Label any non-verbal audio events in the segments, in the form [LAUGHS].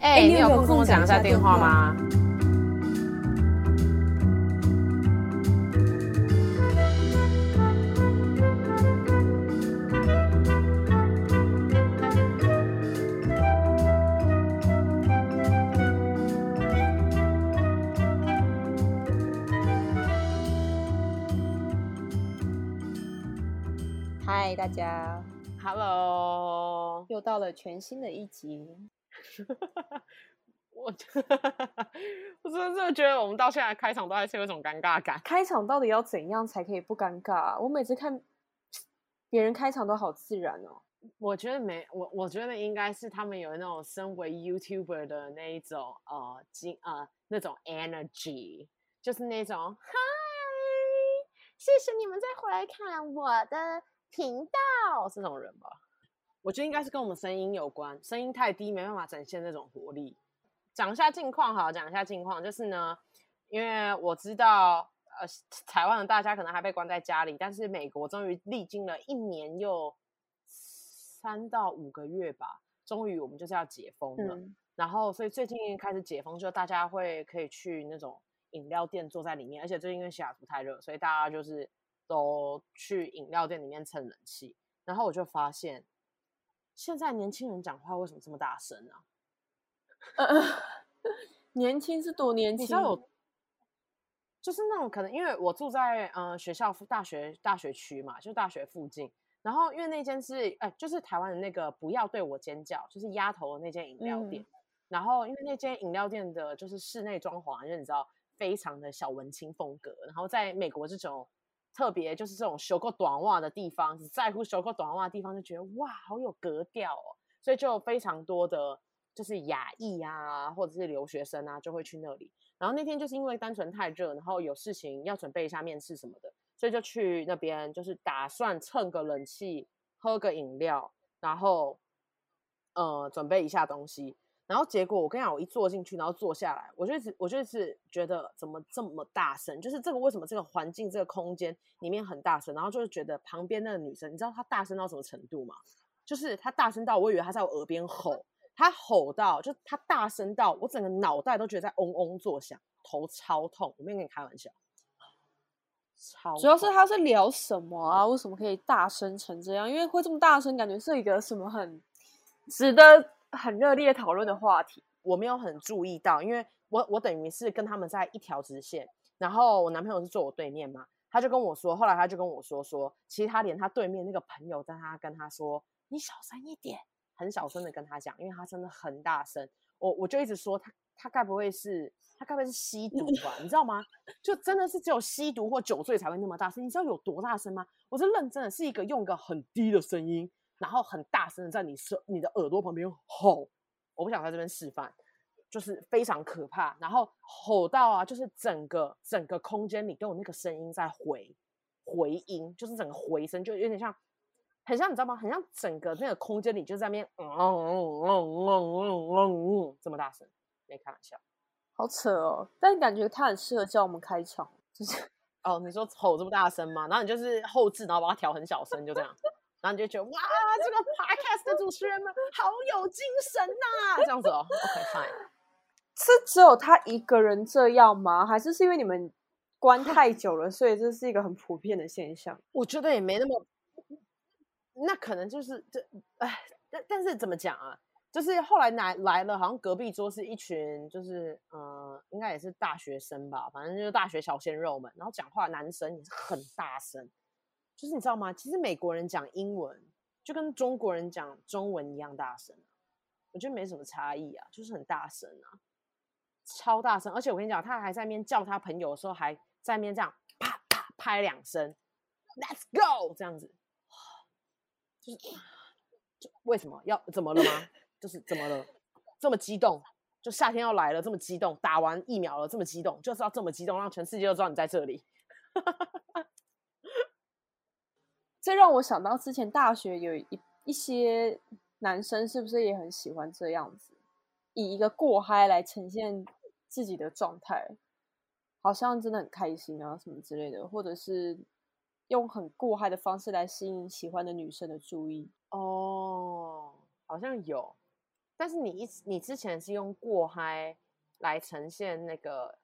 哎、欸，你有空跟我讲一下电话吗？嗨，大家，Hello，又到了全新的一集。[LAUGHS] 我我真的觉得我们到现在开场都还是有一种尴尬感。开场到底要怎样才可以不尴尬啊？我每次看别人开场都好自然哦。我觉得没我，我觉得应该是他们有那种身为 YouTuber 的那一种呃，经呃那种 energy，就是那种嗨，谢谢你们再回来看我的频道，这种人吧。我觉得应该是跟我们声音有关，声音太低没办法展现那种活力。讲一下近况好，讲一下近况，就是呢，因为我知道，呃，台湾的大家可能还被关在家里，但是美国终于历经了一年又三到五个月吧，终于我们就是要解封了。嗯、然后，所以最近开始解封，就大家会可以去那种饮料店坐在里面，而且最近因为西雅图太热，所以大家就是都去饮料店里面蹭冷气。然后我就发现。现在年轻人讲话为什么这么大声呢、啊？呃，[LAUGHS] 年轻是多年轻？你知道有，就是那种可能，因为我住在呃学校大学大学区嘛，就大学附近。然后因为那间是哎，就是台湾的那个不要对我尖叫，就是鸭头的那间饮料店。嗯、然后因为那间饮料店的就是室内装潢，因为你知道非常的小文青风格。然后在美国这种。特别就是这种修过短袜的地方，只在乎修过短袜的地方，就觉得哇，好有格调哦。所以就非常多的，就是亚裔啊，或者是留学生啊，就会去那里。然后那天就是因为单纯太热，然后有事情要准备一下面试什么的，所以就去那边，就是打算蹭个冷气，喝个饮料，然后呃，准备一下东西。然后结果我跟你讲，我一坐进去，然后坐下来，我就一直我就是觉得怎么这么大声？就是这个为什么这个环境这个空间里面很大声？然后就是觉得旁边那个女生，你知道她大声到什么程度吗？就是她大声到我以为她在我耳边吼，她吼到就她大声到我整个脑袋都觉得在嗡嗡作响，头超痛。我没有跟你开玩笑，超。主要是她是聊什么啊？为什么可以大声成这样？因为会这么大声，感觉是一个什么很值得。很热烈讨论的话题，我没有很注意到，因为我我等于是跟他们在一条直线，然后我男朋友是坐我对面嘛，他就跟我说，后来他就跟我说说，其实他连他对面那个朋友，在他跟他说，你小声一点，很小声的跟他讲，因为他真的很大声，我我就一直说他他该不会是他该不会是吸毒吧，你知道吗？就真的是只有吸毒或酒醉才会那么大声，你知道有多大声吗？我是认真的，是一个用一个很低的声音。然后很大声的在你耳你的耳朵旁边吼，我不想在这边示范，就是非常可怕。然后吼到啊，就是整个整个空间里都有那个声音在回回音，就是整个回声，就有点像，很像你知道吗？很像整个那个空间里就在那边嗯嗯嗯嗯嗯嗯这么大声，没开玩笑，好扯哦。但感觉他很适合叫我们开场，就是哦，你说吼这么大声吗？然后你就是后置，然后把它调很小声，就这样。然后你就觉得哇，这个 podcast 的主持人们好有精神呐、啊，这样子哦。OK [LAUGHS] fine，是只有他一个人这样吗？还是是因为你们关太 [LAUGHS] 久了，所以这是一个很普遍的现象？我觉得也没那么，那可能就是这哎，但但是怎么讲啊？就是后来来来了，好像隔壁桌是一群，就是呃，应该也是大学生吧，反正就是大学小鲜肉们，然后讲话男生也是很大声。就是你知道吗？其实美国人讲英文就跟中国人讲中文一样大声，我觉得没什么差异啊，就是很大声啊，超大声。而且我跟你讲，他还在那边叫他朋友的时候，还在那边这样啪啪拍两声，Let's go 这样子，就是就为什么要怎么了吗？就是怎么了？这么激动？就夏天要来了，这么激动？打完疫苗了，这么激动？就是要这么激动，让全世界都知道你在这里。这让我想到之前大学有一一些男生，是不是也很喜欢这样子，以一个过嗨来呈现自己的状态，好像真的很开心啊什么之类的，或者是用很过嗨的方式来吸引喜欢的女生的注意。哦，好像有，但是你一你之前是用过嗨来呈现那个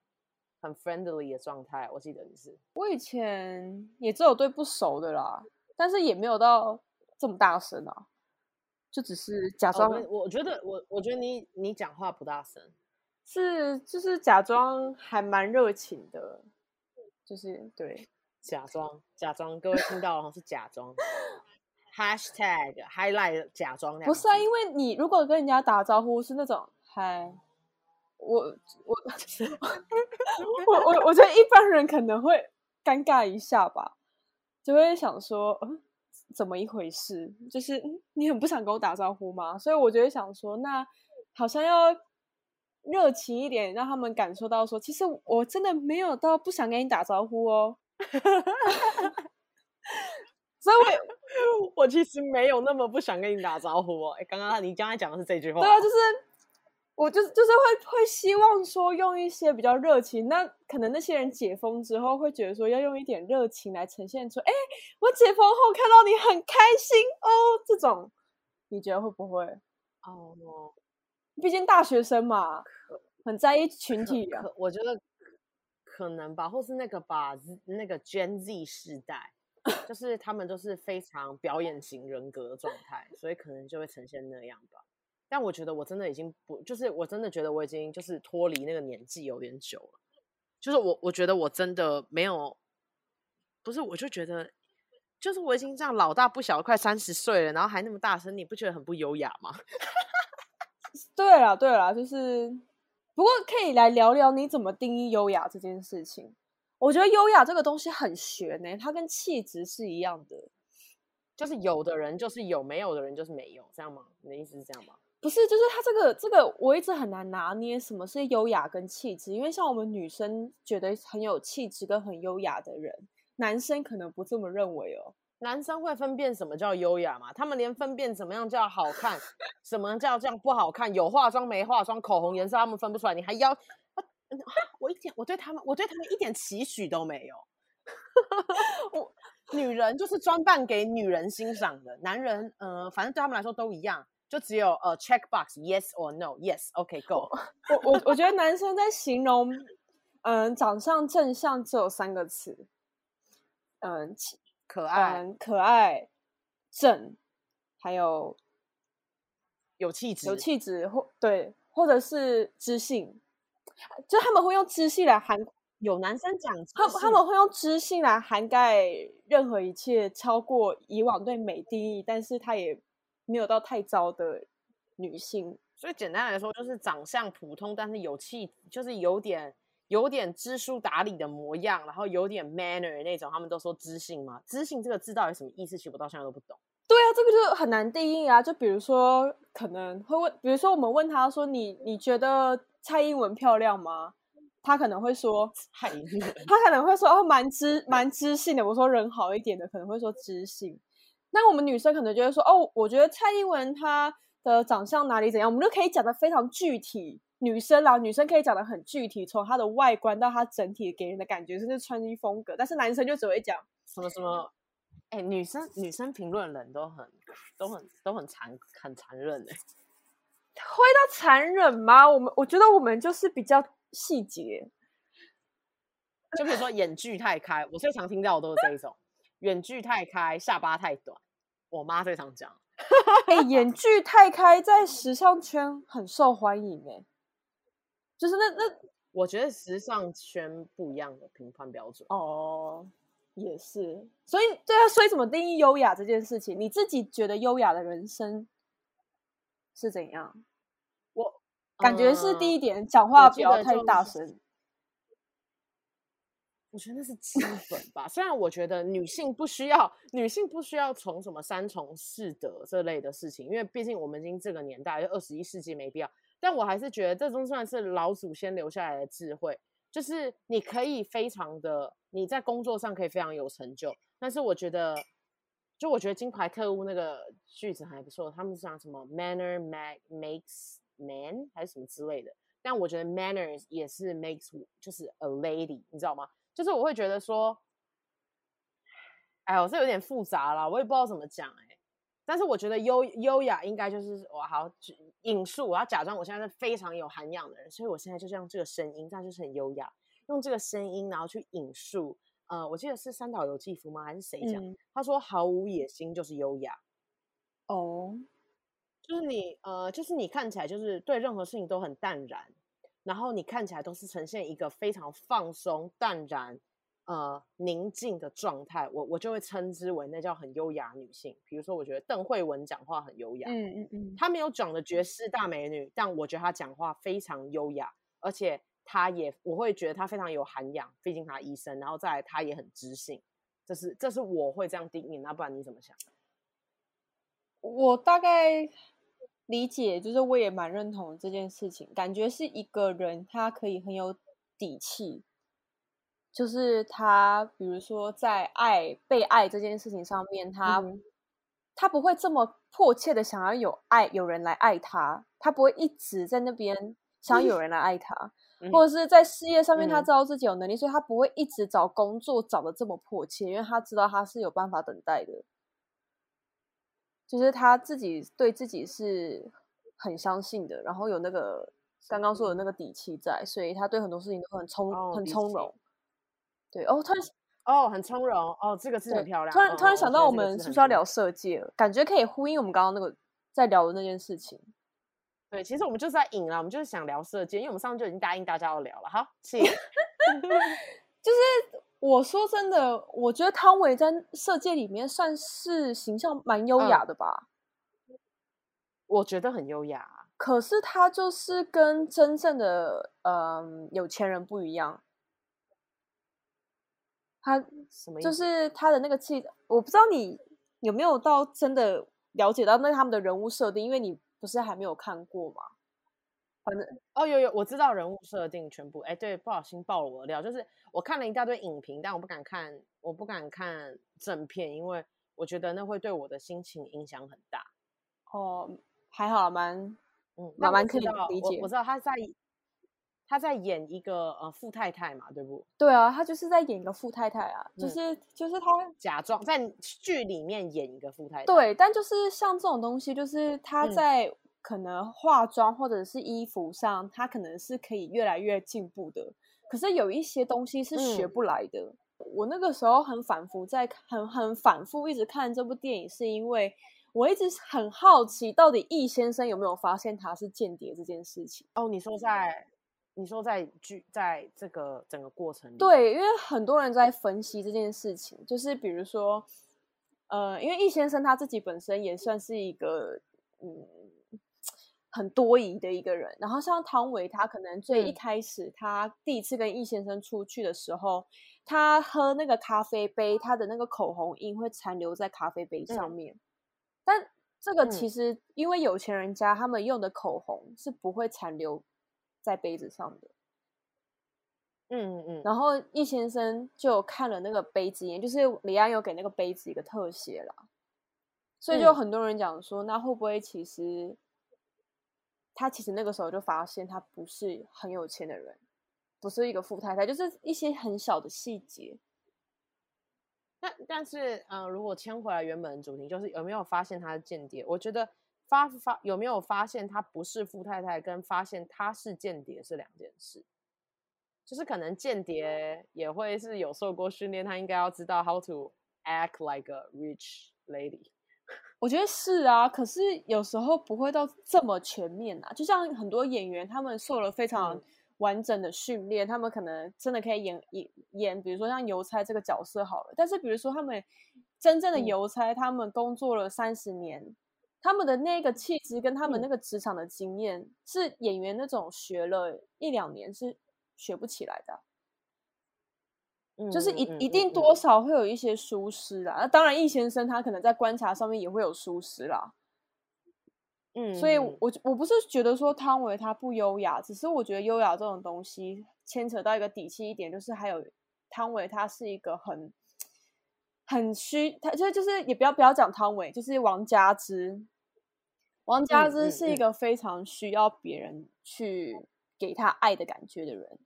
很 friendly 的状态，我记得你是。我以前也只有对不熟的啦，但是也没有到这么大声啊，就只是假装。哦、我觉得我我觉得你你讲话不大声，是就是假装还蛮热情的，就是对。假装，假装，各位听到了是假装。Hashtag [LAUGHS] highlight 假装。不是啊，因为你如果跟人家打招呼是那种嗨，我我 [LAUGHS] 我我我觉得一般人可能会尴尬一下吧，就会想说，嗯，怎么一回事？就是你很不想跟我打招呼吗？所以我就会想说，那好像要热情一点，让他们感受到说，其实我真的没有到不想跟你打招呼哦。所以我，[LAUGHS] 我其实没有那么不想跟你打招呼哦。哎，刚刚你刚才讲的是这句话。对啊，就是我就是就是会会希望说用一些比较热情。那可能那些人解封之后会觉得说要用一点热情来呈现出，哎，我解封后看到你很开心哦，这种你觉得会不会？哦，毕竟大学生嘛，很在意群体啊。我觉得。可能吧，或是那个吧，那个 Gen Z 世代，就是他们都是非常表演型人格的状态，所以可能就会呈现那样吧。但我觉得我真的已经不，就是我真的觉得我已经就是脱离那个年纪有点久了。就是我，我觉得我真的没有，不是，我就觉得，就是我已经这样老大不小，快三十岁了，然后还那么大声，你不觉得很不优雅吗？[LAUGHS] 对啦，对啦，就是。不过可以来聊聊你怎么定义优雅这件事情。我觉得优雅这个东西很玄呢、它跟气质是一样的，就是有的人就是有，没有的人就是没有，这样吗？你的意思是这样吗？不是，就是他这个这个我一直很难拿捏什么是优雅跟气质，因为像我们女生觉得很有气质跟很优雅的人，男生可能不这么认为哦。男生会分辨什么叫优雅吗？他们连分辨怎么样叫好看，[LAUGHS] 什么叫这样不好看，有化妆没化妆，口红颜色他们分不出来。你还要、啊、我一点，我对他们，我对他们一点期许都没有。[LAUGHS] 我女人就是装扮给女人欣赏的，男人，呃，反正对他们来说都一样，就只有呃 check box yes or no，yes，OK，go、[LAUGHS] 我我我觉得男生在形容嗯、呃、长相正向只有三个词，嗯、呃。可爱、嗯，可爱，正，还有有气质，有气质，或对，或者是知性，就他们会用知性来涵。有男生讲，他他们会用知性来涵盖任何一切，超过以往对美定义，但是他也没有到太糟的女性。所以简单来说，就是长相普通，但是有气，就是有点。有点知书达理的模样，然后有点 manner 那种，他们都说知性嘛？知性这个字到底什么意思？其实我到现在都不懂。对啊，这个就很难定义啊。就比如说，可能会问，比如说我们问他说：“你你觉得蔡英文漂亮吗？”他可能会说：[LAUGHS] “蔡英文。”他可能会说：“哦，蛮知蛮知性的。”我说：“人好一点的可能会说知性。”那我们女生可能就会说：“哦，我觉得蔡英文她的长相哪里怎样？”我们就可以讲的非常具体。女生啦，女生可以讲的很具体，从她的外观到她整体给人的感觉，甚至穿衣风格。但是男生就只会讲什么什么，哎、欸，女生女生评论人都很都很都很残很残忍哎，会到残忍吗？我们我觉得我们就是比较细节，就比如说眼距太开，我最常听到的都是这一种，眼距太开，下巴太短，我妈最常讲，[LAUGHS] 哎、欸，眼距太开在时尚圈很受欢迎哎。就是那那，我觉得时尚圈不一样的评判标准哦，也是，所以对啊，所以怎么定义优雅这件事情？你自己觉得优雅的人生是怎样？我感觉是第一点，讲、嗯、话不要太大声。我觉得那是基本吧，虽然我觉得女性不需要，女性不需要从什么三从四德这类的事情，因为毕竟我们已经这个年代，就二十一世纪没必要。但我还是觉得这都算是老祖先留下来的智慧，就是你可以非常的你在工作上可以非常有成就，但是我觉得，就我觉得《金牌特务》那个句子还不错，他们讲什么 manner makes man 还是什么之类的，但我觉得 manners 也是 makes 就是 a lady，你知道吗？就是我会觉得说，哎我，这有点复杂啦，我也不知道怎么讲哎、欸。但是我觉得优优雅应该就是我好引述，我要假装我现在是非常有涵养的人，所以我现在就是用这个声音，这样就是很优雅，用这个声音然后去引述。呃，我记得是三岛由纪夫吗？还是谁讲？嗯、他说毫无野心就是优雅。哦，就是你呃，就是你看起来就是对任何事情都很淡然，然后你看起来都是呈现一个非常放松、淡然。呃，宁静的状态，我我就会称之为那叫很优雅女性。比如说，我觉得邓慧文讲话很优雅，嗯嗯嗯，她没有长得绝世大美女，但我觉得她讲话非常优雅，而且她也我会觉得她非常有涵养，毕竟她医生，然后再来她也很知性，这是这是我会这样定义，那不然你怎么想？我大概理解，就是我也蛮认同这件事情，感觉是一个人他可以很有底气。就是他，比如说在爱被爱这件事情上面，他、嗯、他不会这么迫切的想要有爱，有人来爱他，他不会一直在那边想要有人来爱他，[LAUGHS] 嗯、或者是在事业上面，他知道自己有能力，嗯、所以他不会一直找工作找的这么迫切，因为他知道他是有办法等待的，就是他自己对自己是很相信的，然后有那个刚刚说的那个底气在，所以他对很多事情都很从、哦、很从容。对哦，突然哦，很从容哦，这个字很漂亮。突然突然想到，我们是不是要聊设计了？感觉可以呼应我们刚刚那个在聊的那件事情。对，其实我们就是在引了，我们就是想聊设计，因为我们上次就已经答应大家要聊了。好，请。[LAUGHS] 就是我说真的，我觉得汤唯在色戒里面算是形象蛮优雅的吧。嗯，我觉得很优雅，可是他就是跟真正的嗯有钱人不一样。他什么？就是他的那个气，我不知道你有没有到真的了解到那他们的人物设定，因为你不是还没有看过吗？反正哦，有有，我知道人物设定全部。哎，对，不小心爆了我的料，就是我看了一大堆影评，但我不敢看，我不敢看正片，因为我觉得那会对我的心情影响很大。哦，还好，蛮嗯，蛮蛮可以理解。我，我知道他在。他在演一个呃富太太嘛，对不？对啊，他就是在演一个富太太啊，嗯、就是就是他假装在剧里面演一个富太太。对，但就是像这种东西，就是他在可能化妆或者是衣服上，他、嗯、可能是可以越来越进步的。可是有一些东西是学不来的。嗯、我那个时候很反复在很很反复一直看这部电影，是因为我一直很好奇，到底易先生有没有发现他是间谍这件事情？哦，你说在。你说在剧在这个整个过程里，对，因为很多人在分析这件事情，就是比如说，呃，因为易先生他自己本身也算是一个嗯很多疑的一个人，然后像汤唯，他可能最一开始他第一次跟易先生出去的时候，嗯、他喝那个咖啡杯，他的那个口红印会残留在咖啡杯上面，嗯、但这个其实因为有钱人家他们用的口红是不会残留。在杯子上的，嗯嗯嗯，然后易先生就看了那个杯子，也就是李安有给那个杯子一个特写啦，所以就很多人讲说，那会不会其实他其实那个时候就发现他不是很有钱的人，不是一个富太太，就是一些很小的细节。但但是，嗯、如果牵回来原本的主题，就是有没有发现他是间谍？我觉得。发发有没有发现他不是富太太，跟发现他是间谍是两件事。就是可能间谍也会是有受过训练，他应该要知道 how to act like a rich lady。我觉得是啊，可是有时候不会到这么全面啊。就像很多演员，他们受了非常完整的训练，嗯、他们可能真的可以演演演，比如说像邮差这个角色好了。但是比如说他们真正的邮差，嗯、他们工作了三十年。他们的那个气质跟他们那个职场的经验，嗯、是演员那种学了一两年是学不起来的，嗯、就是一、嗯、一定多少会有一些疏失啦。那、嗯、当然，易先生他可能在观察上面也会有疏失啦。嗯，所以我我不是觉得说汤唯他不优雅，只是我觉得优雅这种东西牵扯到一个底气一点，就是还有汤唯他是一个很很虚，他就就是也不要不要讲汤唯，就是王佳芝。王佳芝是一个非常需要别人去给他爱的感觉的人，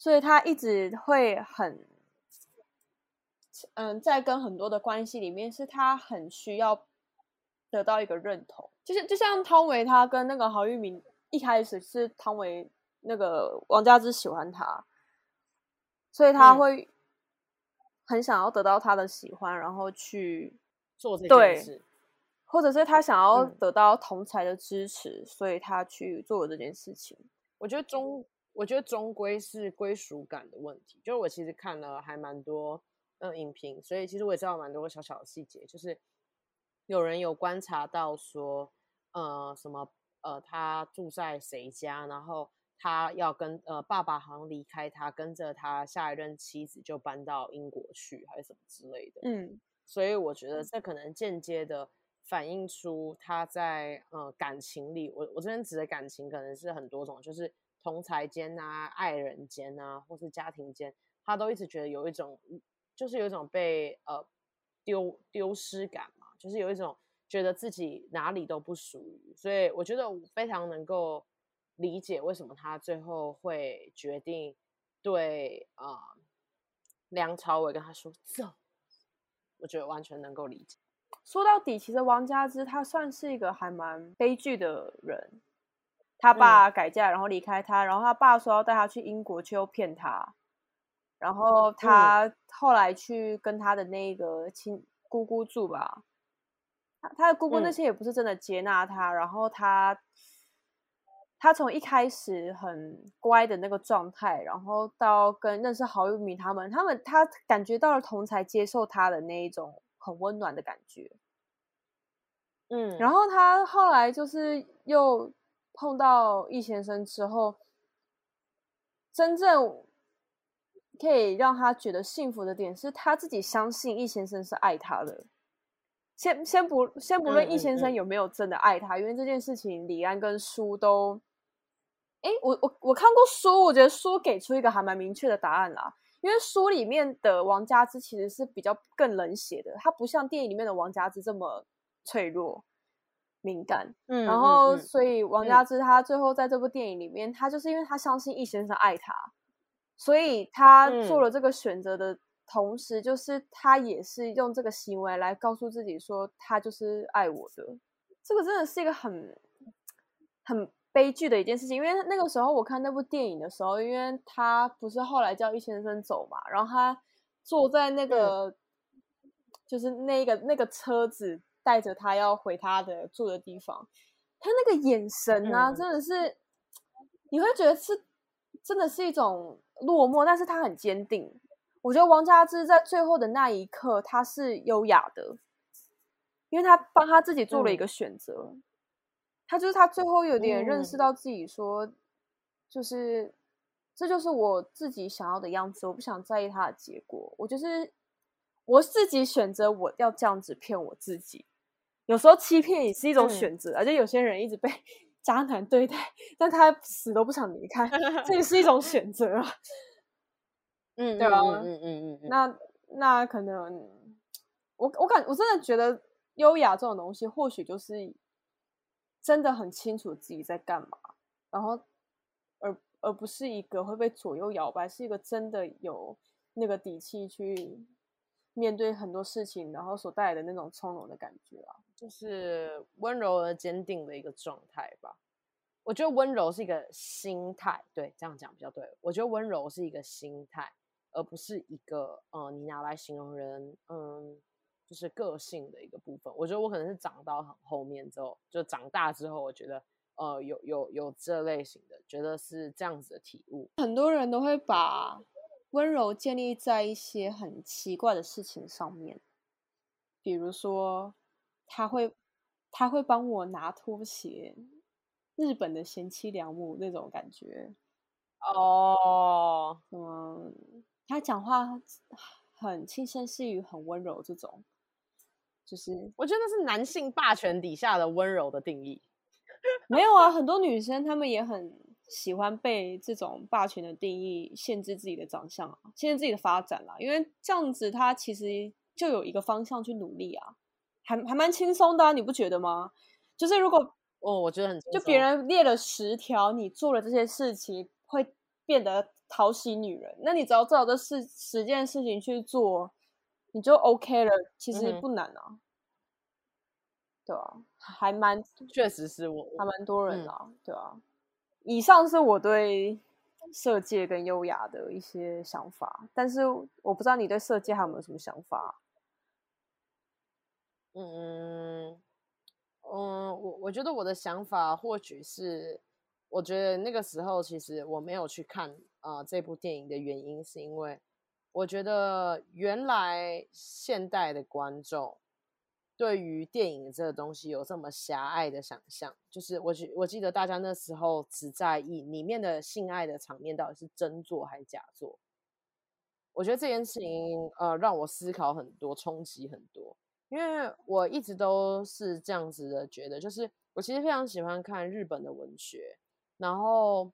所以他一直会很，嗯，在跟很多的关系里面，是他很需要得到一个认同。就是就像汤唯他跟那个郝玉明一开始是汤唯那个王佳芝喜欢他，所以他会很想要得到他的喜欢，然后去做这件事，或者是他想要得到同才的支持，嗯、所以他去做这件事情。我觉得终，我觉得终归是归属感的问题。就是我其实看了还蛮多嗯影评，所以其实我也知道蛮多小小的细节。就是有人有观察到说，呃，什么呃，他住在谁家，然后他要跟呃爸爸好像离开他，跟着他下一任妻子就搬到英国去，还是什么之类的。嗯，所以我觉得这可能间接的。反映出他在呃感情里，我我这边指的感情可能是很多种，就是同侪间啊、爱人间啊，或是家庭间，他都一直觉得有一种，就是有一种被呃丢丢失感嘛，就是有一种觉得自己哪里都不属于，所以我觉得我非常能够理解为什么他最后会决定对啊、呃、梁朝伟跟他说走，我觉得完全能够理解。说到底，其实王佳芝她算是一个还蛮悲剧的人。他爸改嫁，然后离开他，嗯、然后他爸说要带他去英国，却又骗他。然后他后来去跟他的那个亲姑姑住吧，他他的姑姑那些也不是真的接纳他。嗯、然后他他从一开始很乖的那个状态，然后到跟认识郝玉明他们，他们他感觉到了同才接受他的那一种。很温暖的感觉，嗯，然后他后来就是又碰到易先生之后，真正可以让他觉得幸福的点是他自己相信易先生是爱他的。先先不先不论易先生有没有真的爱他，嗯嗯嗯，因为这件事情李安跟书都，哎，我我我看过书，我觉得书给出一个还蛮明确的答案啦。因为书里面的王佳芝其实是比较更冷血的，他不像电影里面的王佳芝这么脆弱、敏感。嗯，然后所以王佳芝她最后在这部电影里面，她就是因为她相信易先生爱她，所以她做了这个选择的同时，就是她也是用这个行为来告诉自己说，他就是爱我的。这个真的是一个很很。悲剧的一件事情，因为那个时候我看那部电影的时候，因为他不是后来叫易先生走嘛，然后他坐在那个，嗯、就是那个那个车子带着他要回他的住的地方，他那个眼神啊，嗯、真的是你会觉得是真的是一种落寞，但是他很坚定。我觉得王佳芝在最后的那一刻，他是优雅的，因为他帮他自己做了一个选择。嗯他就是他最后有点认识到自己说，嗯、就是这就是我自己想要的样子，我不想在意他的结果，我就是我自己选择我要这样子骗我自己。有时候欺骗也是一种选择，嗯、而且有些人一直被 [LAUGHS] 渣男对待，但他死都不想离开，这也是一种选择啊。[LAUGHS] 嗯，对吧？嗯嗯嗯嗯。那那可能我我感我真的觉得优雅这种东西，或许就是。真的很清楚自己在干嘛，然后而而不是一个会被左右摇摆，是一个真的有那个底气去面对很多事情，然后所带来的那种从容的感觉啊，就是温柔而坚定的一个状态吧。我觉得温柔是一个心态，对，这样讲比较对。我觉得温柔是一个心态，而不是一个呃，你拿来形容人，嗯。就是个性的一个部分，我觉得我可能是长到很后面之后，就长大之后，我觉得呃有有有这类型的，觉得是这样子的体悟。很多人都会把温柔建立在一些很奇怪的事情上面，比如说他会他会帮我拿拖鞋，日本的贤妻良母那种感觉哦，嗯，他讲话很轻声细语，很温柔这种。就是我觉得是男性霸权底下的温柔的定义，没有啊，很多女生她们也很喜欢被这种霸权的定义限制自己的长相啊，限制自己的发展啦，因为这样子他其实就有一个方向去努力啊，还还蛮轻松的啊，你不觉得吗？就是如果哦，我觉得很就别人列了十条，你做了这些事情会变得讨喜女人，那你只要照这十十件事情去做。你就 OK 了，其实不难啊。对啊，还蛮确实是我还蛮多人啊，嗯、对啊。以上是我对色戒跟优雅的一些想法，但是我不知道你对色戒还有没有什么想法？嗯嗯，我我觉得我的想法或许是，我觉得那个时候其实我没有去看啊、这部电影的原因，是因为我觉得原来现代的观众。对于电影这个东西有这么狭隘的想象，就是我记我记得大家那时候只在意里面的性爱的场面到底是真做还是假做。我觉得这件事情呃让我思考很多，冲击很多，因为我一直都是这样子的觉得，就是我其实非常喜欢看日本的文学，然后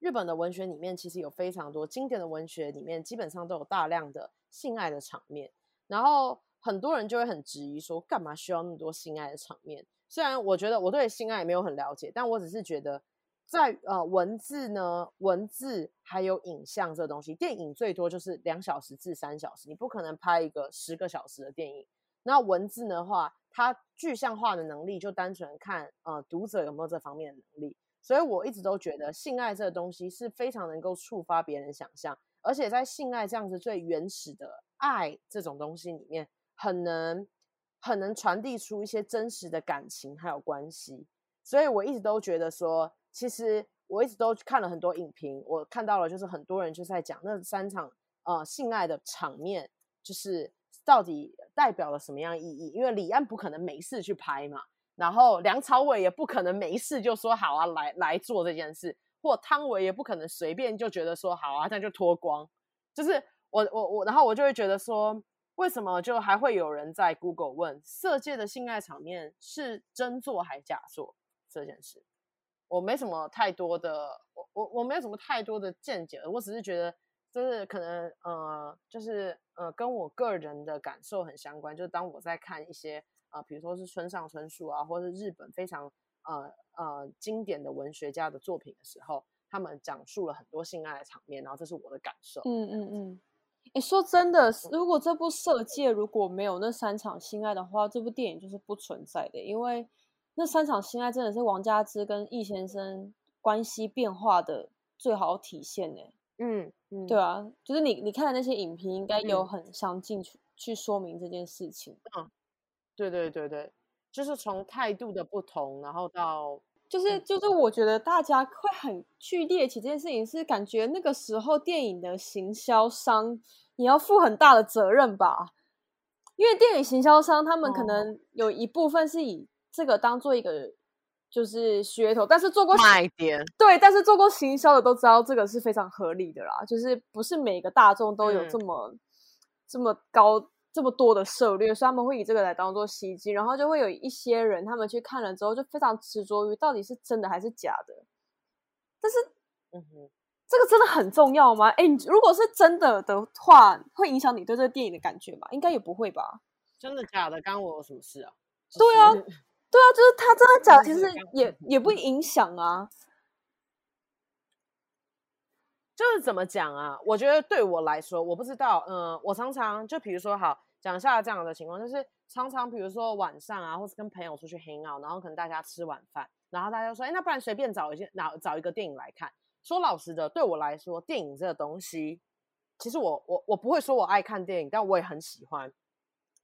日本的文学里面其实有非常多经典的文学里面基本上都有大量的性爱的场面，然后。很多人就会很质疑说，干嘛需要那么多性爱的场面？虽然我觉得我对性爱也没有很了解，但我只是觉得在，呃文字呢，文字还有影像这东西，电影最多就是两小时至三小时，你不可能拍一个十个小时的电影。那文字的话，它具象化的能力就单纯看呃读者有没有这方面的能力。所以我一直都觉得性爱这个东西是非常能够触发别人想象，而且在性爱这样子最原始的爱这种东西里面。很能，很能传递出一些真实的感情还有关系，所以我一直都觉得说，其实我一直都看了很多影评，我看到了就是很多人就在讲那三场呃性爱的场面，就是到底代表了什么样意义？因为李安不可能没事去拍嘛，然后梁朝伟也不可能没事就说好啊来来做这件事，或汤唯也不可能随便就觉得说好啊，这样就脱光，就是我我我，然后我就会觉得说。为什么就还会有人在 Google 问色戒的性爱场面是真做还假做这件事？我没什么太多的，我我我没有什么太多的见解，我只是觉得就是可能呃，就是呃，跟我个人的感受很相关。就是当我在看一些呃，比如说是村上春树啊，或是日本非常呃呃经典的文学家的作品的时候，他们讲述了很多性爱的场面，然后这是我的感受。嗯嗯嗯。你说真的，如果这部《色戒》如果没有那三场性爱的话，这部电影就是不存在的。因为那三场性爱真的是王佳芝跟易先生关系变化的最好体现呢。嗯嗯，对啊，就是你你看的那些影评，应该有很详尽去去说明这件事情。嗯，对对对对，就是从态度的不同，然后到。就是就是，我觉得大家会很去猎奇这件事情，是感觉那个时候电影的行销商也要负很大的责任吧？因为电影行销商他们可能有一部分是以这个当做一个就是噱头，但是做过卖点对，但是做过行销的都知道这个是非常合理的啦，就是不是每个大众都有这么、嗯、这么高。这么多的涉略，所以他们会以这个来当做袭击，然后就会有一些人，他们去看了之后就非常执着于到底是真的还是假的。但是，嗯哼，这个真的很重要吗？哎，如果是真的的话，会影响你对这个电影的感觉吗？应该也不会吧。真的假的，干我有什么事啊？对啊，对啊，就是他真的假的，其实也也不影响啊。就是怎么讲啊？我觉得对我来说，我不知道。嗯，我常常就比如说，好讲一下这样的情况，就是常常比如说晚上啊，或是跟朋友出去 hang out，然后可能大家吃晚饭，然后大家说，哎，那不然随便找一些，找找一个电影来看。说老实的，对我来说，电影这个东西，其实我我我不会说我爱看电影，但我也很喜欢，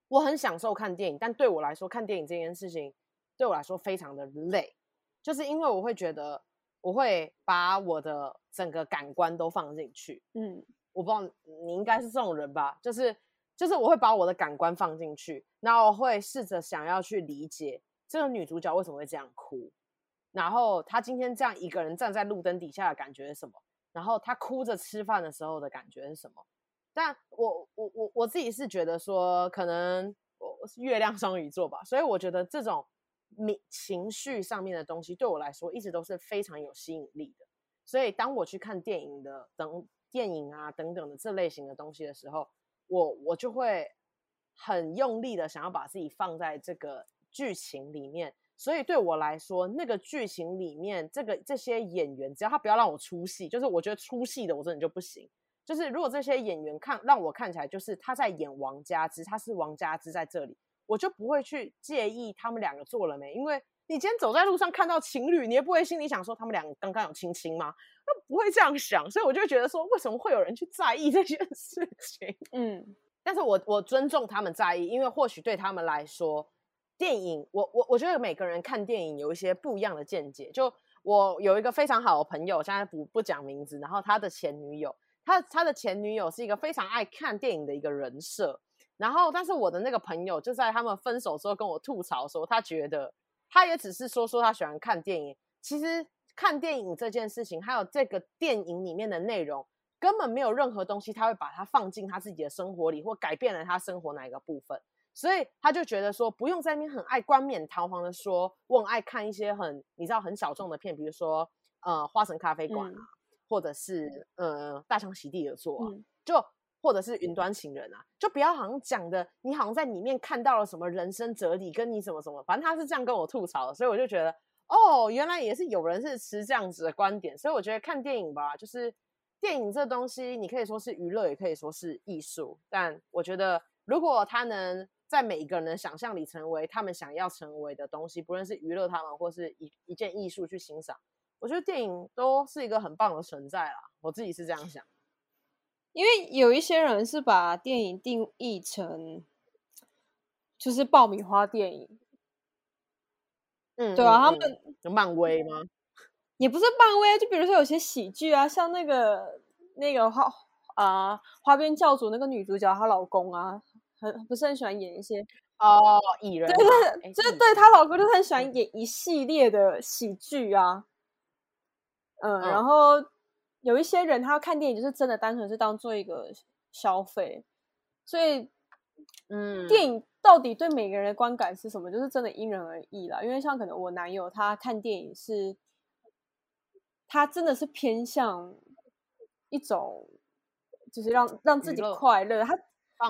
我很享受看电影。但对我来说，看电影这件事情对我来说非常的累，就是因为我会觉得。我会把我的整个感官都放进去，嗯，我不知道你应该是这种人吧，就是就是我会把我的感官放进去，然后我会试着想要去理解这个女主角为什么会这样哭，然后她今天这样一个人站在路灯底下的感觉是什么，然后她哭着吃饭的时候的感觉是什么，但我我我我自己是觉得说，可能我是月亮双鱼座吧，所以我觉得这种。你情绪上面的东西对我来说一直都是非常有吸引力的，所以当我去看电影的等电影啊等等的这类型的东西的时候，我我就会很用力的想要把自己放在这个剧情里面。所以对我来说，那个剧情里面这个这些演员，只要他不要让我出戏，就是我觉得出戏的我真的就不行。就是如果这些演员看让我看起来就是他在演王佳芝，他是王佳芝在这里。我就不会去介意他们两个做了没，因为你今天走在路上看到情侣，你也不会心里想说他们两个刚刚有亲亲吗？那不会这样想，所以我就觉得说，为什么会有人去在意这件事情？嗯，但是我我尊重他们在意，因为或许对他们来说，电影，我我我觉得每个人看电影有一些不一样的见解。就我有一个非常好的朋友，现在不不讲名字，然后他的前女友。他他的前女友是一个非常爱看电影的一个人设，然后但是我的那个朋友就在他们分手之后跟我吐槽说，他觉得他也只是说说他喜欢看电影，其实看电影这件事情，还有这个电影里面的内容，根本没有任何东西他会把它放进他自己的生活里，或改变了他生活哪一个部分，所以他就觉得说不用在那边很爱冠冕堂皇的说，我很爱看一些很你知道很小众的片，比如说呃花神咖啡馆啊。嗯。或者是呃大象席地而坐啊，嗯、就或者是云端情人啊，就不要好像讲的你好像在里面看到了什么人生哲理，跟你什么什么，反正他是这样跟我吐槽的，所以我就觉得哦，原来也是有人是持这样子的观点，所以我觉得看电影吧，就是电影这东西，你可以说是娱乐，也可以说是艺术，但我觉得如果他能在每一个人的想象里成为他们想要成为的东西，不论是娱乐他们，或是一一件艺术去欣赏。我觉得电影都是一个很棒的存在啦，我自己是这样想。因为有一些人是把电影定义成就是爆米花电影，嗯，对啊，嗯、他们有漫威吗？[LAUGHS] 也不是漫威，就比如说有些喜剧啊，像那个那个花啊、呃、花边教主那个女主角她老公啊，很不是很喜欢演一些哦艺人，对对，就是对她老公就很喜欢演一系列的喜剧啊。嗯，然后有一些人他要看电影，就是真的单纯是当做一个消费，所以，嗯，电影到底对每个人的观感是什么，就是真的因人而异啦。因为像可能我男友他看电影是，他真的是偏向一种，就是让让自己快乐，他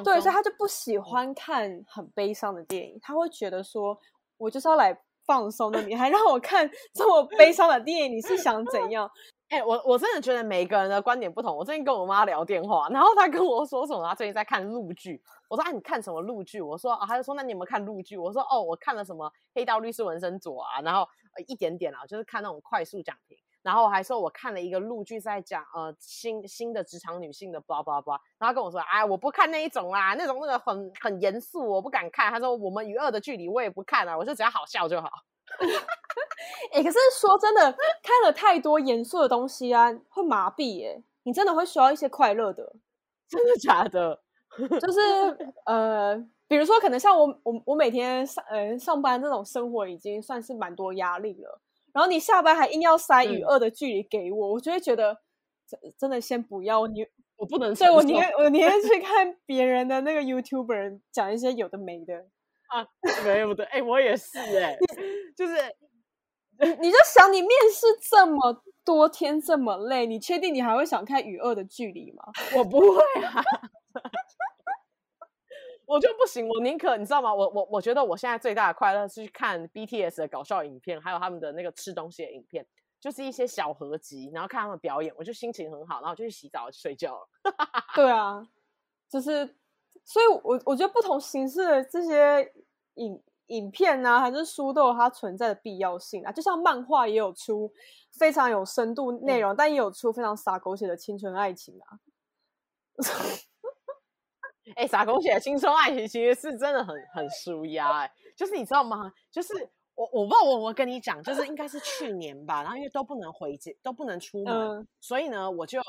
对，所以他就不喜欢看很悲伤的电影，他会觉得说，我就是要来。放松的你还让我看这么悲伤的电影，你是想怎样？哎、我我真的觉得每个人的观点不同。我最近跟我妈聊电话，然后她跟我说什么？她最近在看陆剧。我说：“、啊，你看什么陆剧？”我说：“啊。”她就说：“那你有没有看陆剧？”我说：“哦，我看了什么《黑道律师文森佐》啊，然后、呃、一点点啊，就是看那种快速讲评。然后我还说我看了一个陆剧，在讲呃新新的职场女性的 blah blah blah。然后跟我说：“哎，我不看那一种啦，那种那个很很严肃，我不敢看。”她说：“我们与恶的距离我也不看啊，我说只要好笑就好。”哎、[LAUGHS] 欸，可是说真的，看了太多严肃的东西啊，会麻痹。哎，你真的会需要一些快乐的，[LAUGHS] 真的假的？[LAUGHS] 就是呃，比如说，可能像我，我，我每天上呃上班这种生活已经算是蛮多压力了，然后你下班还硬要塞与恶的距离给我，嗯、我就会觉得真真的先不要你，我不能，所以我宁愿我宁愿去看别人的那个 YouTuber 讲一些有的没的。啊，没有的，哎、欸，我也是、欸，哎，就是，你就想你面试这么多天这么累，你确定你还会想看与恶的距离吗？我不会啊，[LAUGHS] 我就不行，我宁可你知道吗？我我我觉得我现在最大的快乐是去看 BTS 的搞笑影片，还有他们的那个吃东西的影片，就是一些小合集，然后看他们表演，我就心情很好，然后就去洗澡睡觉了。对啊，就是。所以我，我我觉得不同形式的这些影影片啊，还是书都有它存在的必要性啊。就像漫画也有出非常有深度内容，嗯、但也有出非常洒狗血的青春爱情啊。哎、欸，洒狗血的青春爱情其实是真的很很舒压哎。就是你知道吗？就是我我不知道我我跟你讲，就是应该是去年吧，然后因为都不能回家，都不能出门，嗯、所以呢，我就。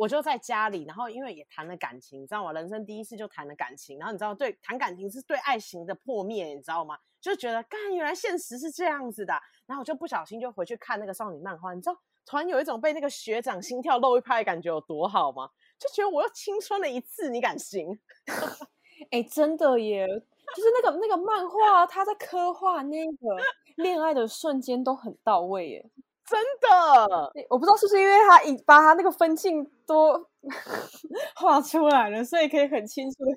我就在家里，然后因为也谈了感情，你知道吗？人生第一次就谈了感情，然后你知道，对，谈感情是对爱情的破灭，你知道吗？就觉得，干，原来现实是这样子的，然后我就不小心就回去看那个少女漫画，你知道，突然有一种被那个学长心跳漏一拍的感觉有多好吗？就觉得我又青春了一次，你敢信？[LAUGHS] 哎、欸，真的耶，就是那个那个漫画，他在刻画那个恋爱的瞬间都很到位耶。真的，我不知道是不是因为他已把他那个分镜都 [LAUGHS] 画出来了，所以可以很清楚的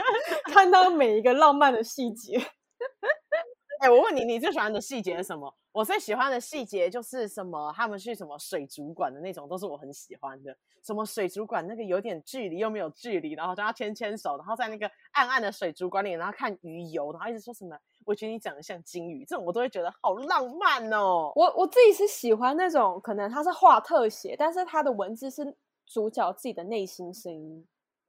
[LAUGHS] 看到每一个浪漫的细节。哎、欸，我问你，你最喜欢的细节是什么？我最喜欢的细节就是什么？他们去什么水族馆的那种，都是我很喜欢的。什么水族馆那个有点距离又没有距离，然后跟他牵牵手，然后在那个暗暗的水族馆里，然后看鱼游，然后一直说什么？我觉得你长得像金鱼，这种我都会觉得好浪漫哦。我我自己是喜欢那种，可能他是画特写，但是他的文字是主角自己的内心声音。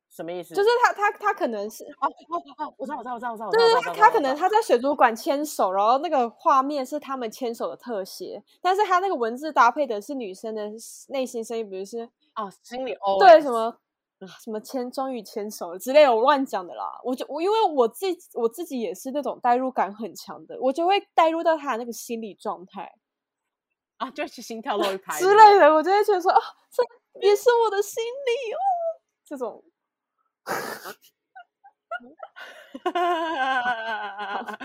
什么意思？就是他他他可能是哦哦哦，我知道我知道我知道我知道，就是他他可能他在水族馆牵手，然后那个画面是他们牵手的特写，但是他那个文字搭配的是女生的内心声音，比如是哦心里哦对什么什么牵终于牵手之类的，我乱讲的啦。我就我因为我自己我自己也是那种代入感很强的，我就会代入到他的那个心理状态啊，就是心跳漏一 [LAUGHS] 拍之类的，我就会觉得说啊，这也是我的心理哦，这种。[LAUGHS]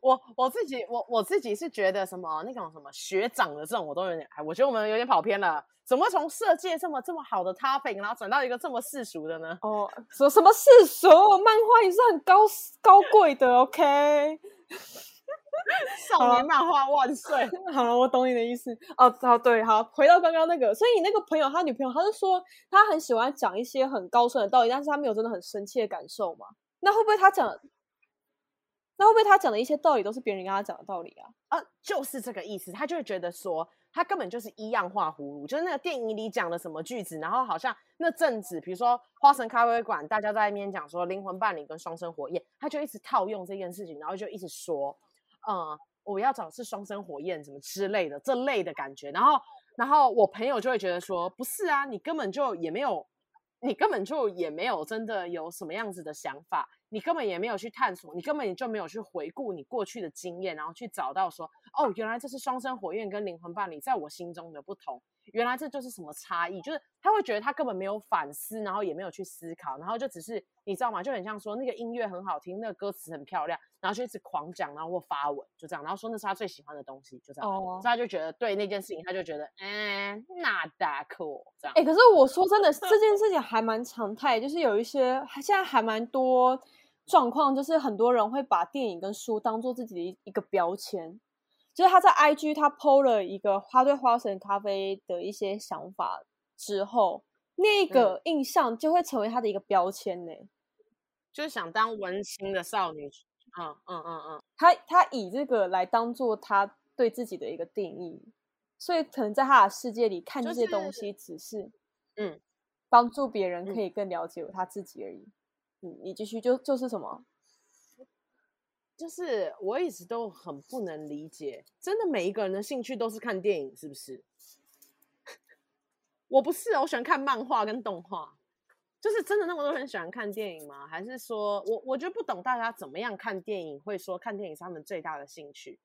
我我自己我我自己是觉得什么那种什么学长的这种我都有点哎，我觉得我们有点跑偏了，怎么从世界这么这么好的 topic，然后转到一个这么世俗的呢？哦，说什么世俗？漫画也是很高高贵的，OK。[LAUGHS] 少年漫画万岁！[LAUGHS] 好了，我懂你的意思。哦，好，对，好，回到刚刚那个，所以你那个朋友，他女朋友，他是说他很喜欢讲一些很高深的道理，但是他没有真的很深切的感受嘛？那会不会他讲，那会不会他讲的一些道理都是别人跟他讲的道理啊？啊，就是这个意思，他就会觉得说他根本就是一样画葫芦，就是那个电影里讲的什么句子，然后好像那阵子，比如说花神咖啡馆，大家在那边讲说灵魂伴侣跟双生火焰，他就一直套用这件事情，然后就一直说。嗯，我要找是双生火焰什么之类的这类的感觉，然后，然后我朋友就会觉得说，不是啊，你根本就也没有，你根本就也没有真的有什么样子的想法。你根本也没有去探索，你根本就没有去回顾你过去的经验，然后去找到说，哦，原来这是双生火焰跟灵魂伴侣在我心中的不同，原来这就是什么差异，就是他会觉得他根本没有反思，然后也没有去思考，然后就只是你知道吗？就很像说那个音乐很好听，那个歌词很漂亮，然后就一直狂讲，然后或发文就这样，然后说那是他最喜欢的东西，就这样，哦，所以他就觉得对那件事情，他就觉得，嗯，not that cool，这样。哎，可是我说真的，这件 [LAUGHS] 事情还蛮常态，就是有一些现在还蛮多。状况就是很多人会把电影跟书当做自己的一个标签，就是他在 IG 他 PO 了一个他对花神咖啡的一些想法之后，那个印象就会成为他的一个标签呢、欸，就是想当文青的少女，嗯嗯嗯嗯，他他以这个来当做他对自己的一个定义，所以可能在他的世界里看这些东西只是嗯帮助别人可以更了解他自己而已。嗯，你继续就就是什么？就是我一直都很不能理解，真的每一个人的兴趣都是看电影，是不是？[LAUGHS] 我不是，我喜欢看漫画跟动画。就是真的那么多人喜欢看电影吗？还是说我我觉得不懂大家怎么样看电影，会说看电影是他们最大的兴趣？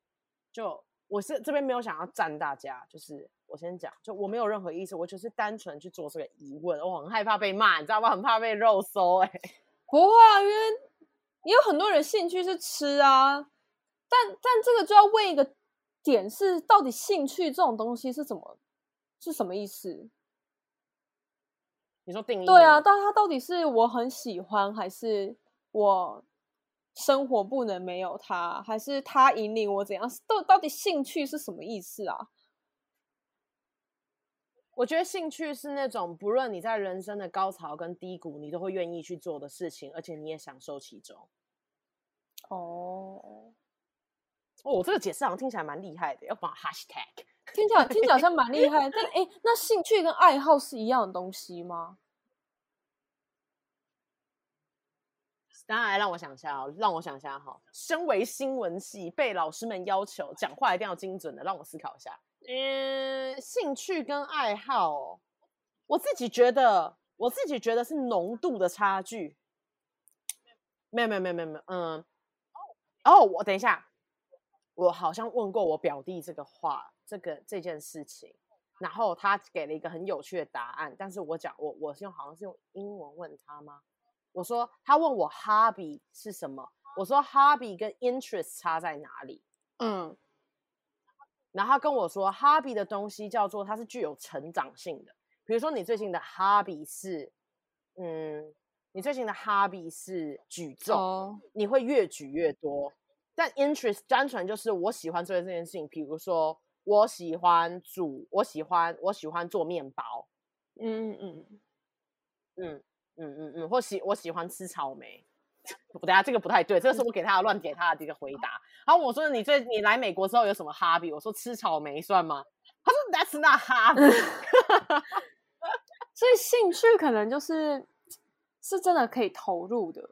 就我是这边没有想要赞大家，就是我先讲，就我没有任何意思，我就是单纯去做这个疑问。我很害怕被骂，你知道吗？很怕被肉搜、哎。[LAUGHS] 不会啊，因为也有很多人兴趣是吃啊，但但这个就要问一个点是，到底兴趣这种东西是怎么是什么意思？你说定义？对啊，但它到底是我很喜欢，还是我生活不能没有它，还是它引领我怎样？到到底兴趣是什么意思啊？我觉得兴趣是那种不论你在人生的高潮跟低谷，你都会愿意去做的事情，而且你也享受其中。哦，哦，这个解释好像听起来蛮厉害的，要放 hashtag，听起来听起来好像蛮厉害。但哎，那兴趣跟爱好是一样的东西吗？当然，让我想一下哦，让我想一下哈。身为新闻系，被老师们要求讲话一定要精准的，让我思考一下。嗯，兴趣跟爱好，我自己觉得，我自己觉得是浓度的差距。没有，没有，没有，没有，没有。嗯，哦，我等一下，我好像问过我表弟这个话，这个这件事情，然后他给了一个很有趣的答案。但是我讲，我我是用好像是用英文问他吗？我说他问我 hobby 是什么，我说 hobby 跟 interest 差在哪里？嗯。然后他跟我说，hobby 的东西叫做它是具有成长性的。比如说，你最近的 hobby 是，嗯，你最近的 hobby 是举重，oh. 你会越举越多。但 interest 单纯就是我喜欢做这件事情，比如说我喜欢煮，我喜欢我喜欢做面包，嗯嗯嗯嗯嗯嗯嗯，或喜我喜欢吃草莓。不，等下这个不太对，这个是我给他的乱给他的一个回答。然后我说，你最你来美国之后有什么 hobby？我说吃草莓算吗？他说 That's not hobby。[LAUGHS] 所以兴趣可能就是是真的可以投入的，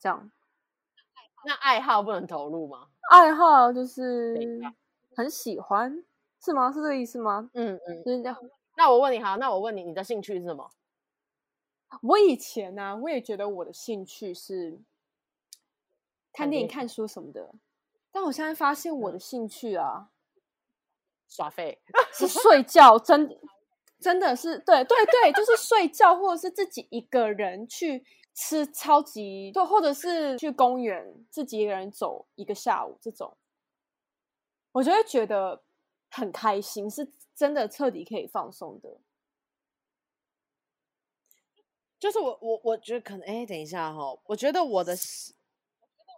这样。[LAUGHS] 那爱好不能投入吗？爱好就是很喜欢，是吗？是这个意思吗？嗯嗯，就是这样。那我问你，哈，那我问你，你的兴趣是什么？我以前呢、啊，我也觉得我的兴趣是看电影、看书什么的，但我现在发现我的兴趣啊，耍废。是睡觉，真真的是对对对，就是睡觉，或者是自己一个人去吃超级，对，或者是去公园自己一个人走一个下午这种，我就会觉得很开心，是真的彻底可以放松的。就是我我我觉得可能哎，等一下哈，我觉得我的，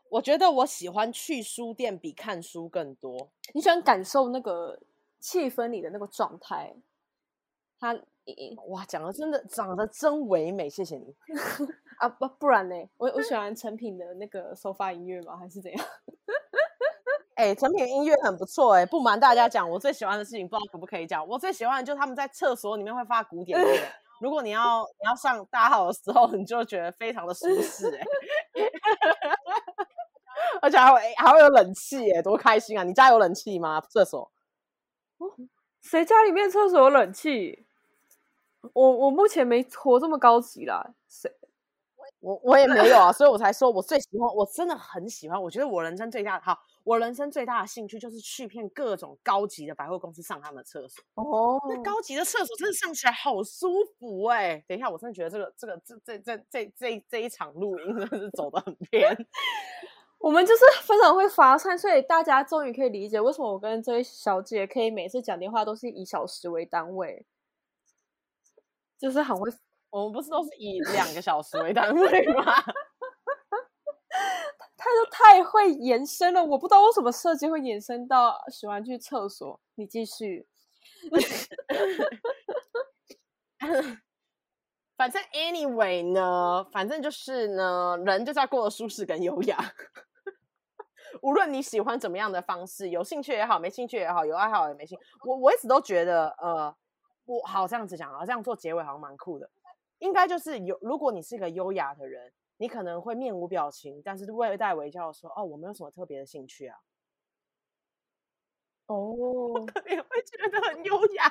我觉得我喜欢去书店比看书更多。你喜欢感受那个气氛里的那个状态？他哇，讲的真的长得真唯美，谢谢你 [LAUGHS] 啊不不然呢？我我喜欢成品的那个收发音乐吗？还是怎样？[LAUGHS] 哎，成品音乐很不错哎，不瞒大家讲，我最喜欢的事情不知道可不可以讲，我最喜欢的就是他们在厕所里面会发古典乐。如果你要你要上大号的时候，你就觉得非常的舒适哎，[LAUGHS] 而且还会还会有冷气哎，多开心啊！你家有冷气吗？厕所？谁家里面厕所有冷气？我我目前没活这么高级啦，谁？我我也没有啊，所以我才说我最喜欢，我真的很喜欢，我觉得我人生最大的好。我人生最大的兴趣就是去遍各种高级的百货公司上他们的厕所哦，那高级的厕所真的上起来好舒服哎、欸！等一下，我真的觉得这个这个这这这这这这一场录音真的是走的很偏。[LAUGHS] 我们就是非常会发散，所以大家终于可以理解为什么我跟这位小姐可以每次讲电话都是以小时为单位，就是很会。我们不是都是以两个小时为单位吗？他就太会延伸了，我不知道为什么设计会延伸到喜欢去厕所。你继续，[LAUGHS] 反正 anyway 呢，反正就是呢，人就是要过得舒适跟优雅。[LAUGHS] 无论你喜欢怎么样的方式，有兴趣也好，没兴趣也好，有爱好也没兴趣，我我一直都觉得，呃，我好这样子讲啊，这样做结尾好像蛮酷的。应该就是有，如果你是一个优雅的人。你可能会面无表情，但是微带微笑说：“哦，我没有什么特别的兴趣啊。”哦，我可能也会觉得很优雅。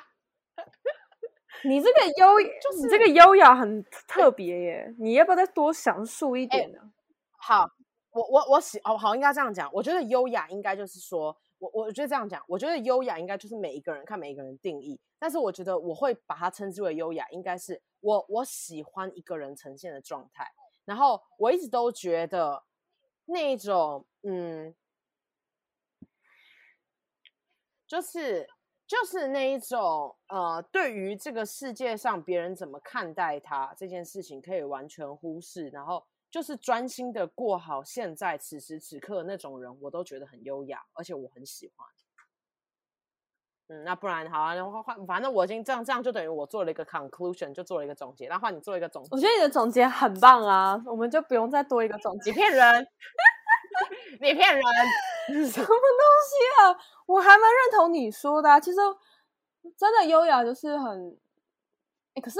你这个优，就是你这个优雅很特别耶。你要不要再多详述一点呢？欸、好，我我我喜哦，好，应该这样讲。我觉得优雅应该就是说，我我觉得这样讲，我觉得优雅应该就是每一个人看每一个人定义。但是我觉得我会把它称之为优雅，应该是我我喜欢一个人呈现的状态。然后我一直都觉得那一种，嗯，就是就是那一种，呃，对于这个世界上别人怎么看待他这件事情，可以完全忽视，然后就是专心的过好现在此时此刻那种人，我都觉得很优雅，而且我很喜欢。嗯，那不然好啊，然后换，反正我已经这样，这样就等于我做了一个 conclusion，就做了一个总结。然后换你做一个总结，我觉得你的总结很棒啊，我们就不用再多一个总结。[LAUGHS] 你骗人，你骗人，什么东西啊？我还蛮认同你说的啊，其实真的优雅就是很，哎，可是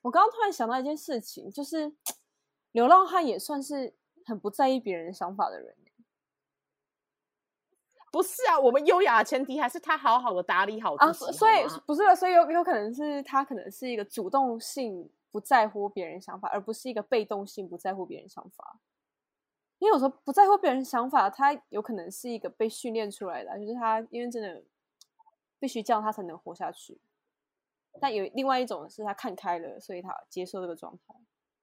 我刚刚突然想到一件事情，就是 [TSK] 流浪汉也算是很不在意别人想法的人。不是啊，我们优雅的前提还是他好好的打理好自己啊，所以不是，所以有有可能是他可能是一个主动性不在乎别人想法，而不是一个被动性不在乎别人想法。因为有时候不在乎别人想法，他有可能是一个被训练出来的，就是他因为真的必须这样，他才能活下去。但有另外一种是他看开了，所以他接受这个状态。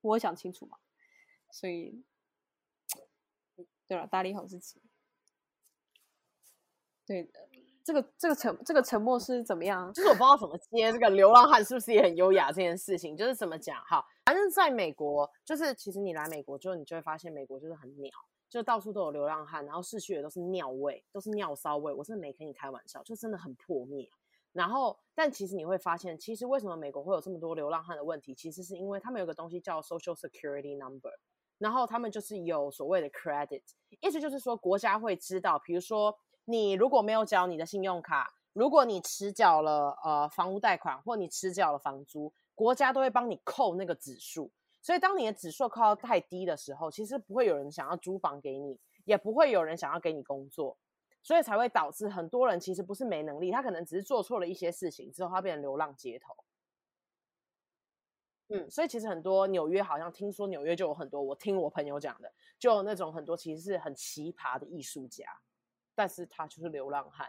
我想清楚嘛，所以 [TSK] 对了，打理好自己。对的，这个这个沉这个沉默是怎么样？就是我不知道怎么接这个流浪汉是不是也很优雅这件事情，就是怎么讲哈？反正在美国，就是其实你来美国之后，你就会发现美国就是很鸟，就到处都有流浪汉，然后市区也都是尿味，都是尿骚味，我真的没跟你开玩笑，就真的很破灭。然后，但其实你会发现，其实为什么美国会有这么多流浪汉的问题，其实是因为他们有个东西叫 Social Security Number，然后他们就是有所谓的 credit，意思就是说国家会知道，比如说你如果没有缴你的信用卡，如果你迟缴了呃房屋贷款，或你迟缴了房租，国家都会帮你扣那个指数。所以当你的指数扣到太低的时候，其实不会有人想要租房给你，也不会有人想要给你工作。所以才会导致很多人其实不是没能力，他可能只是做错了一些事情之后，他变成流浪街头。嗯，所以其实很多纽约好像听说纽约就有很多，我听我朋友讲的，就有那种很多其实是很奇葩的艺术家，但是他就是流浪汉，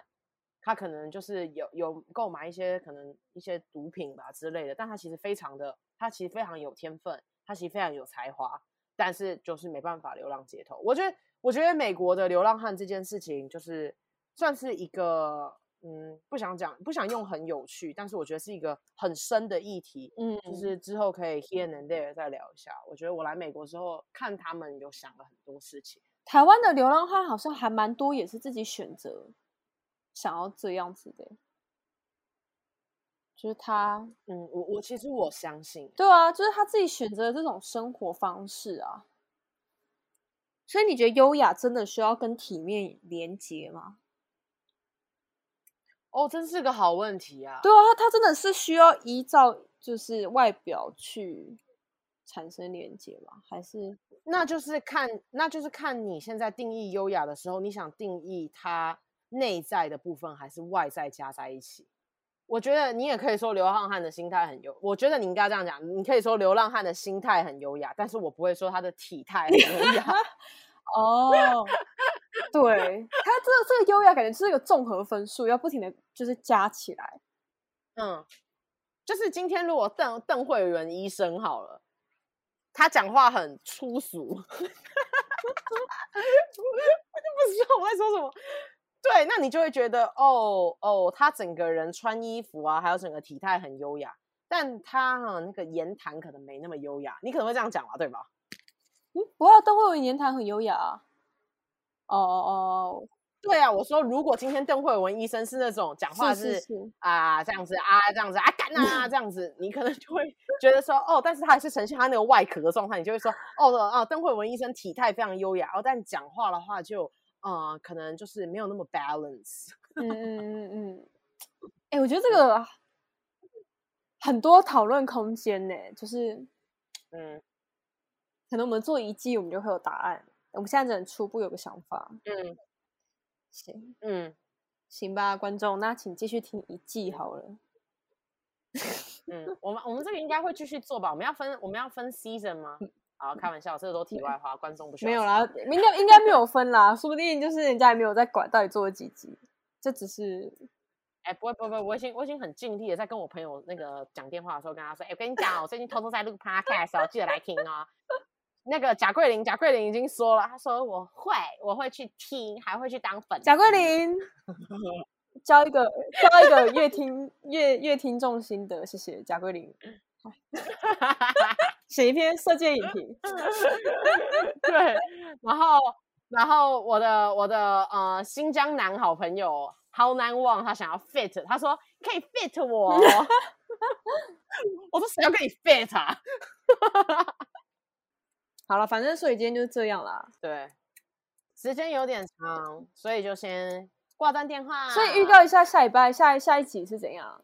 他可能就是有有购买一些可能一些毒品吧之类的，但他其实非常的，他其实非常有天分，他其实非常有才华，但是就是没办法流浪街头。我觉得。我觉得美国的流浪汉这件事情，就是算是一个，嗯，不想讲，不想用很有趣，但是我觉得是一个很深的议题，嗯，就是之后可以 here and there 再聊一下。我觉得我来美国之后，看他们有想了很多事情。台湾的流浪汉好像还蛮多，也是自己选择想要这样子的，就是他，嗯，我我其实我相信，对啊，就是他自己选择的这种生活方式啊。所以你觉得优雅真的需要跟体面连结吗？哦，真是个好问题啊！对啊，他真的是需要依照就是外表去产生连接吗？还是那就是看那就是看你现在定义优雅的时候，你想定义它内在的部分还是外在加在一起？我觉得你也可以说流浪汉的心态很优，我觉得你应该这样讲，你可以说流浪汉的心态很优雅，但是我不会说他的体态很优雅。[LAUGHS] 哦，oh, 对，[LAUGHS] 他这、这个优雅感觉是一个综合分数，要不停的就是加起来。嗯，就是今天如果邓邓慧文医生好了，他讲话很粗俗，[LAUGHS] 我就不知道我在说什么。对，那你就会觉得哦哦，他整个人穿衣服啊，还有整个体态很优雅，但他哈那个言谈可能没那么优雅，你可能会这样讲吧，对吧？嗯，不要邓惠文言谈很优雅啊。哦哦，对啊，我说如果今天邓慧文医生是那种讲话是，啊这样子啊这样子啊干啊 [LAUGHS] 这样子，你可能就会觉得说哦，但是他还是呈现他那个外壳的状态，你就会说哦啊邓慧文医生体态非常优雅，哦但讲话的话就啊、呃、可能就是没有那么 balance。嗯嗯嗯嗯，哎、欸，我觉得这个很多讨论空间呢，就是嗯。可能我们做一季，我们就会有答案。我们现在只能初步有个想法。嗯，行，嗯，行吧，观众，那请继续听一季好了。嗯，我们我们这个应该会继续做吧？我们要分我们要分 season 吗？好，开玩笑，这个都题外话，观众不需要。没有啦，应该应该没有分啦，说不定就是人家也没有在管到底做了几集，这只是。哎，不会不会不会，我已经我已经很尽力的在跟我朋友那个讲电话的时候跟他说，哎，我跟你讲，我最近偷偷在录 podcast 哦，记得来听哦。那个贾桂林，贾桂林已经说了，他说我会，我会去听，还会去当粉。贾桂林，[LAUGHS] 交一个交一个乐听乐乐听众心得，谢谢贾桂琳。[LAUGHS] 写一篇色戒影评。[LAUGHS] 对，然后然后我的我的呃新疆男好朋友好难忘，他想要 fit，他说可以 fit 我。我说谁要跟你 fit 啊？好了，反正所以今天就是这样啦。对，时间有点长，所以就先挂断电话。所以预告一下下礼拜下一下一集是怎样？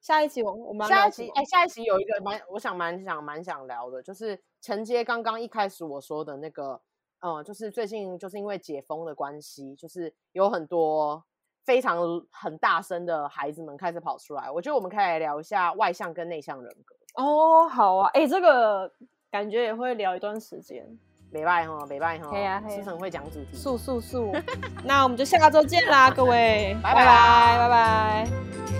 下一集我我们下一集哎，下一集有一个蛮我想蛮想蛮想聊的，就是承接刚刚一开始我说的那个，嗯，就是最近就是因为解封的关系，就是有很多非常很大声的孩子们开始跑出来。我觉得我们可以来聊一下外向跟内向人格。哦，好啊，哎，这个。感觉也会聊一段时间，没拜哈，没拜哈，可以啊，思成会讲主题，素素素，那我们就下周见啦，各位，[LAUGHS] 拜拜。拜拜。拜拜。